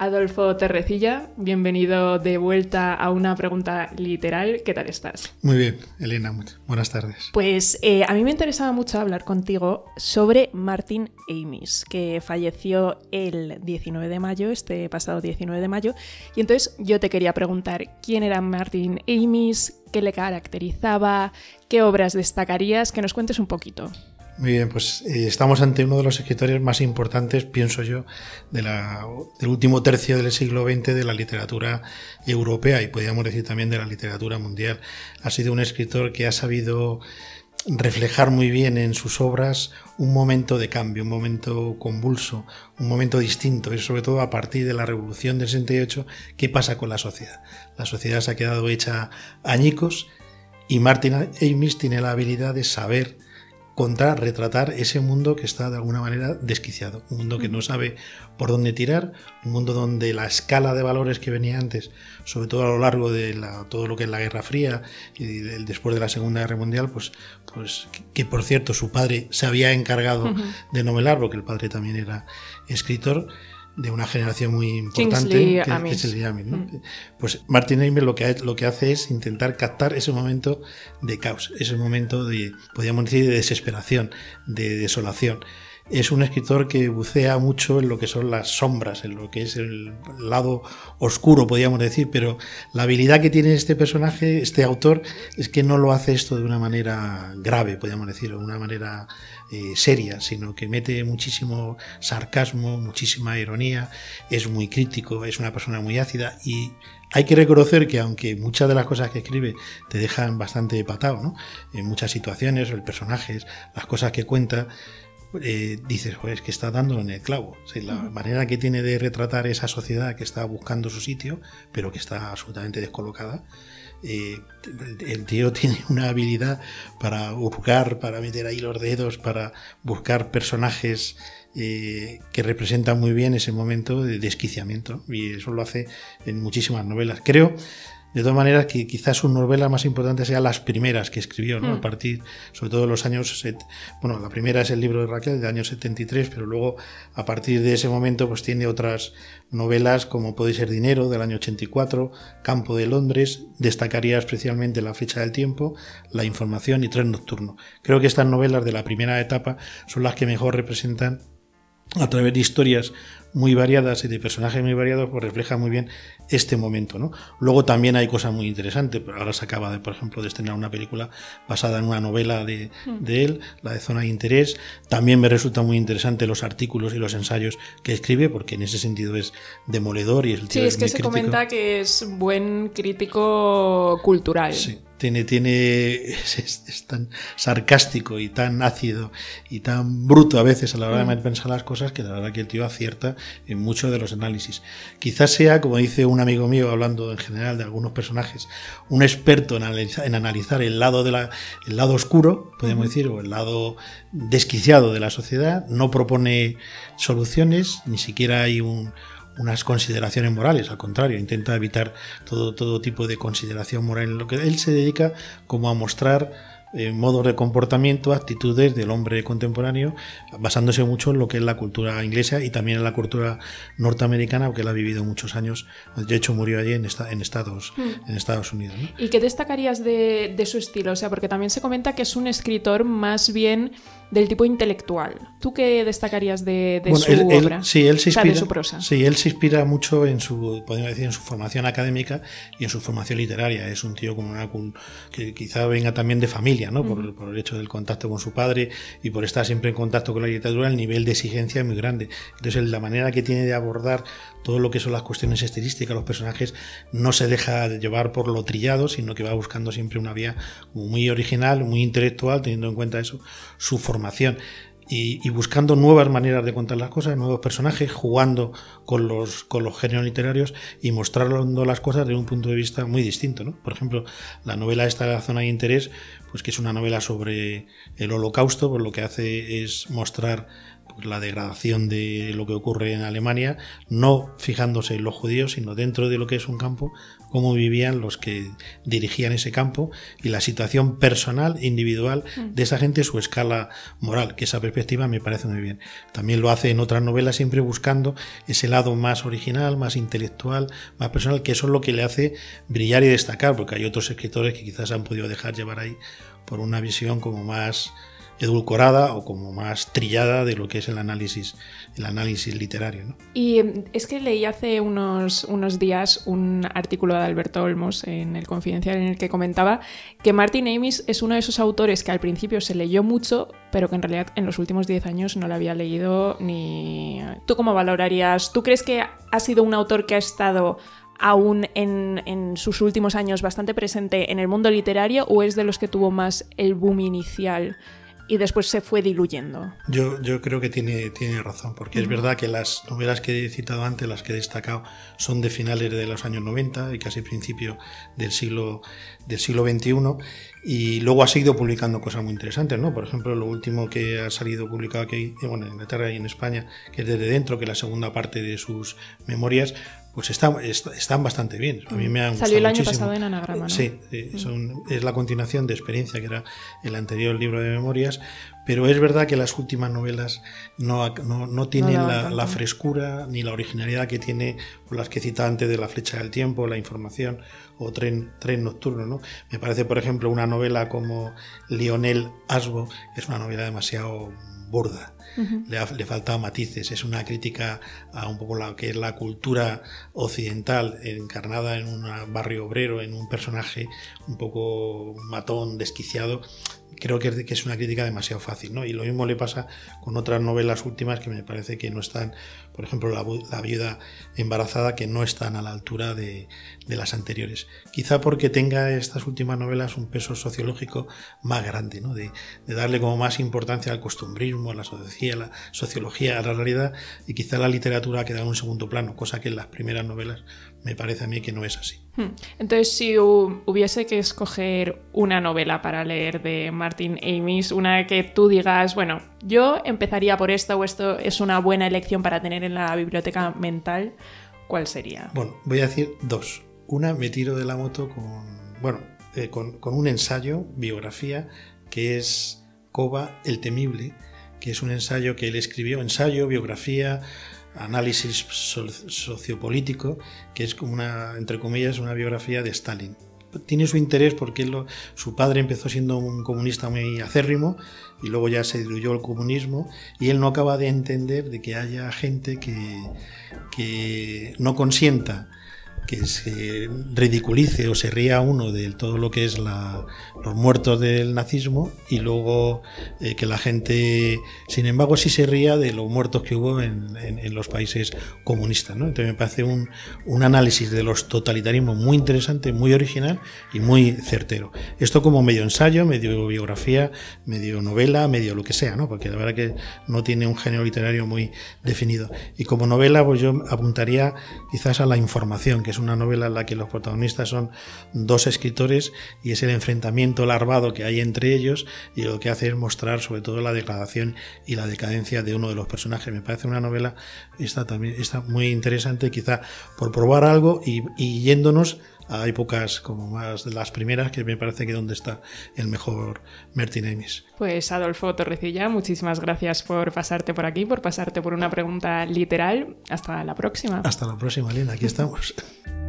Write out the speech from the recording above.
Adolfo Terrecilla, bienvenido de vuelta a una pregunta literal. ¿Qué tal estás? Muy bien, Elena, buenas tardes. Pues eh, a mí me interesaba mucho hablar contigo sobre Martin Amis, que falleció el 19 de mayo, este pasado 19 de mayo. Y entonces yo te quería preguntar quién era Martin Amis, qué le caracterizaba, qué obras destacarías, que nos cuentes un poquito. Muy bien, pues eh, estamos ante uno de los escritores más importantes, pienso yo, de la, del último tercio del siglo XX de la literatura europea y podríamos decir también de la literatura mundial. Ha sido un escritor que ha sabido reflejar muy bien en sus obras un momento de cambio, un momento convulso, un momento distinto, y sobre todo a partir de la revolución del 68, ¿qué pasa con la sociedad? La sociedad se ha quedado hecha añicos y Martin Amis tiene la habilidad de saber contar, retratar ese mundo que está de alguna manera desquiciado, un mundo que no sabe por dónde tirar, un mundo donde la escala de valores que venía antes, sobre todo a lo largo de todo lo que es la Guerra Fría y después de la Segunda Guerra Mundial, pues, pues que, por cierto su padre se había encargado de novelar, porque el padre también era escritor, de una generación muy importante, que, es el mm. Pues Martin Amis lo que, lo que hace es intentar captar ese momento de caos, ese momento de, podríamos decir, de desesperación, de desolación. Es un escritor que bucea mucho en lo que son las sombras, en lo que es el lado oscuro, podríamos decir, pero la habilidad que tiene este personaje, este autor, es que no lo hace esto de una manera grave, podríamos decir, de una manera eh, seria, sino que mete muchísimo sarcasmo, muchísima ironía, es muy crítico, es una persona muy ácida y hay que reconocer que aunque muchas de las cosas que escribe te dejan bastante patado, ¿no? En muchas situaciones, el personajes, las cosas que cuenta, eh, dices, joder, es que está dándolo en el clavo. la manera que tiene de retratar esa sociedad que está buscando su sitio, pero que está absolutamente descolocada, eh, el tío tiene una habilidad para buscar, para meter ahí los dedos, para buscar personajes eh, que representan muy bien ese momento de desquiciamiento y eso lo hace en muchísimas novelas. Creo de todas maneras, que quizás sus novelas más importantes sean las primeras que escribió, ¿no? A hmm. partir, sobre todo de los años. Bueno, la primera es el libro de Raquel, de año 73, pero luego, a partir de ese momento, pues tiene otras novelas como Puede ser Dinero, del año 84, Campo de Londres, destacaría especialmente La Fecha del Tiempo, La Información y Tren Nocturno. Creo que estas novelas de la primera etapa son las que mejor representan a través de historias muy variadas y de personajes muy variados, pues refleja muy bien este momento. ¿no? Luego también hay cosas muy interesantes. Ahora se acaba, de, por ejemplo, de estrenar una película basada en una novela de, hmm. de, él, la de Zona de Interés. También me resulta muy interesante los artículos y los ensayos que escribe, porque en ese sentido es demoledor y es Sí, es, que se comenta que es buen crítico cultural. Sí tiene, tiene es, tan sarcástico y tan ácido y tan bruto a veces a la hora de mm. pensar las cosas que la verdad que el tío acierta en muchos de los análisis. Quizás sea, como dice un amigo mío hablando en general de algunos personajes, un experto en analizar, en analizar el lado de la, el lado oscuro, podemos decir, o el lado desquiciado de la sociedad, no propone soluciones, ni siquiera hay un unas consideraciones morales, al contrario, intenta evitar todo, todo tipo de consideración moral en lo que él se dedica como a mostrar eh, modos de comportamiento, actitudes del hombre contemporáneo, basándose mucho en lo que es la cultura inglesa y también en la cultura norteamericana, porque él ha vivido muchos años. De hecho, murió allí en, en, Estados, hmm. en Estados Unidos. ¿Y qué destacarías de, de su estilo? O sea, porque también se comenta que es un escritor más bien del tipo intelectual. ¿Tú qué destacarías de, su obra? sí, él se inspira, prosa. Sí, él se inspira mucho en su, podemos decir, en su formación académica y en su formación literaria. Es un tío como una que quizá venga también de familia, ¿no? por, por, el hecho del contacto con su padre y por estar siempre en contacto con la literatura, el nivel de exigencia es muy grande. Entonces, la manera que tiene de abordar todo lo que son las cuestiones estilísticas, los personajes, no se deja llevar por lo trillado, sino que va buscando siempre una vía muy original, muy intelectual, teniendo en cuenta eso, su formación. Y, buscando nuevas maneras de contar las cosas, nuevos personajes, jugando con los, con los géneros literarios y mostrando las cosas de un punto de vista muy distinto. ¿no? Por ejemplo, la novela esta de la zona de interés, pues que es una novela sobre el holocausto, pues lo que hace es mostrar la degradación de lo que ocurre en Alemania, no fijándose en los judíos, sino dentro de lo que es un campo, cómo vivían los que dirigían ese campo y la situación personal, individual mm. de esa gente, su escala moral, que esa perspectiva me parece muy bien. También lo hace en otras novelas siempre buscando ese lado más original, más intelectual, más personal, que eso es lo que le hace brillar y destacar, porque hay otros escritores que quizás han podido dejar llevar ahí por una visión como más edulcorada o como más trillada de lo que es el análisis, el análisis literario. Y es que leí hace unos, unos días un artículo de Alberto Olmos en el Confidencial en el que comentaba que Martin Amis es uno de esos autores que al principio se leyó mucho, pero que en realidad en los últimos 10 años no lo había leído ni... ¿Tú cómo valorarías? ¿Tú crees que ha sido un autor que ha estado aún en, en, sus últimos años bastante presente en el mundo literario o es de los que tuvo más el boom inicial y después se fue diluyendo. Yo, yo creo que tiene, tiene razón, porque es verdad que las novelas que he citado antes, las que he destacado, son de finales de los años 90 y casi principio del siglo, del siglo XXI, y luego ha seguido publicando cosas muy interesantes, ¿no? Por ejemplo, lo último que ha salido publicado aquí, bueno, en Inglaterra y en España, que es desde dentro, que es la segunda parte de sus memorias, pues están, están bastante bien. A mí me han Salió el año pasado en Anagrama, ¿no? Sí, mm. es la continuación de Experiencia, que era el anterior libro de memorias, pero es verdad que las últimas novelas no, no, tienen la, frescura ni la originalidad que tiene las que citaba antes de La flecha del tiempo, La información o Tren, tren nocturno. ¿no? Me parece, por ejemplo, una novela como Lionel Asbo, es una novela demasiado burda le, le faltaba matices. Es una crítica a un poco lo que es la cultura occidental encarnada en un barrio obrero, en un personaje un poco matón, desquiciado, creo que es, una crítica demasiado fácil, ¿no? Y lo mismo le pasa con otras novelas últimas que me parece que no están, por ejemplo, La, viuda embarazada, que no están a la altura de, las anteriores. Quizá porque tenga estas últimas novelas un peso sociológico más grande, ¿no? De, darle como más importancia al costumbrismo, a la sociología, a la sociología, a la realidad, y quizá la literatura queda en un segundo plano, cosa que en las primeras novelas me parece a mí que no es así. Hmm. Entonces, si hubiese que escoger una novela para leer de Martin Amis, una que tú digas, bueno, yo empezaría por esta o esto es una buena elección para tener en la biblioteca mental, ¿cuál sería? Bueno, voy a decir dos. Una, me tiro de la moto con, bueno, eh, con, con un ensayo, biografía, que es Coba el Temible, que es un ensayo que él escribió, ensayo, biografía, análisis sociopolítico, que es como una, entre comillas, una biografía de Stalin. Tiene su interés porque su padre empezó siendo un comunista muy acérrimo y luego ya se diluyó el comunismo y él no acaba de entender de que haya gente que, que no consienta que se ridiculice o se ría uno de todo lo que es la, los muertos del nazismo y luego eh, que la gente, sin embargo, sí se ría de los muertos que hubo en, en, los países comunistas. ¿no? Entonces me parece un, un, análisis de los totalitarismos muy interesante, muy original y muy certero. Esto como medio ensayo, medio biografía, medio novela, medio lo que sea, ¿no? porque la verdad que no tiene un género literario muy definido. Y como novela, pues yo apuntaría quizás a la información, que es una novela en la que los protagonistas son dos escritores y es el enfrentamiento larvado que hay entre ellos y lo que hace es mostrar sobre todo la degradación y la decadencia de uno de los personajes. Me parece una novela está también está muy interesante, quizá por probar algo y, yéndonos a épocas como más de las primeras, que me parece que donde está el mejor Martin Amis. Pues Adolfo Torrecilla, muchísimas gracias por pasarte por aquí, por pasarte por una pregunta literal. Hasta la próxima. Hasta la próxima, Lina, aquí estamos.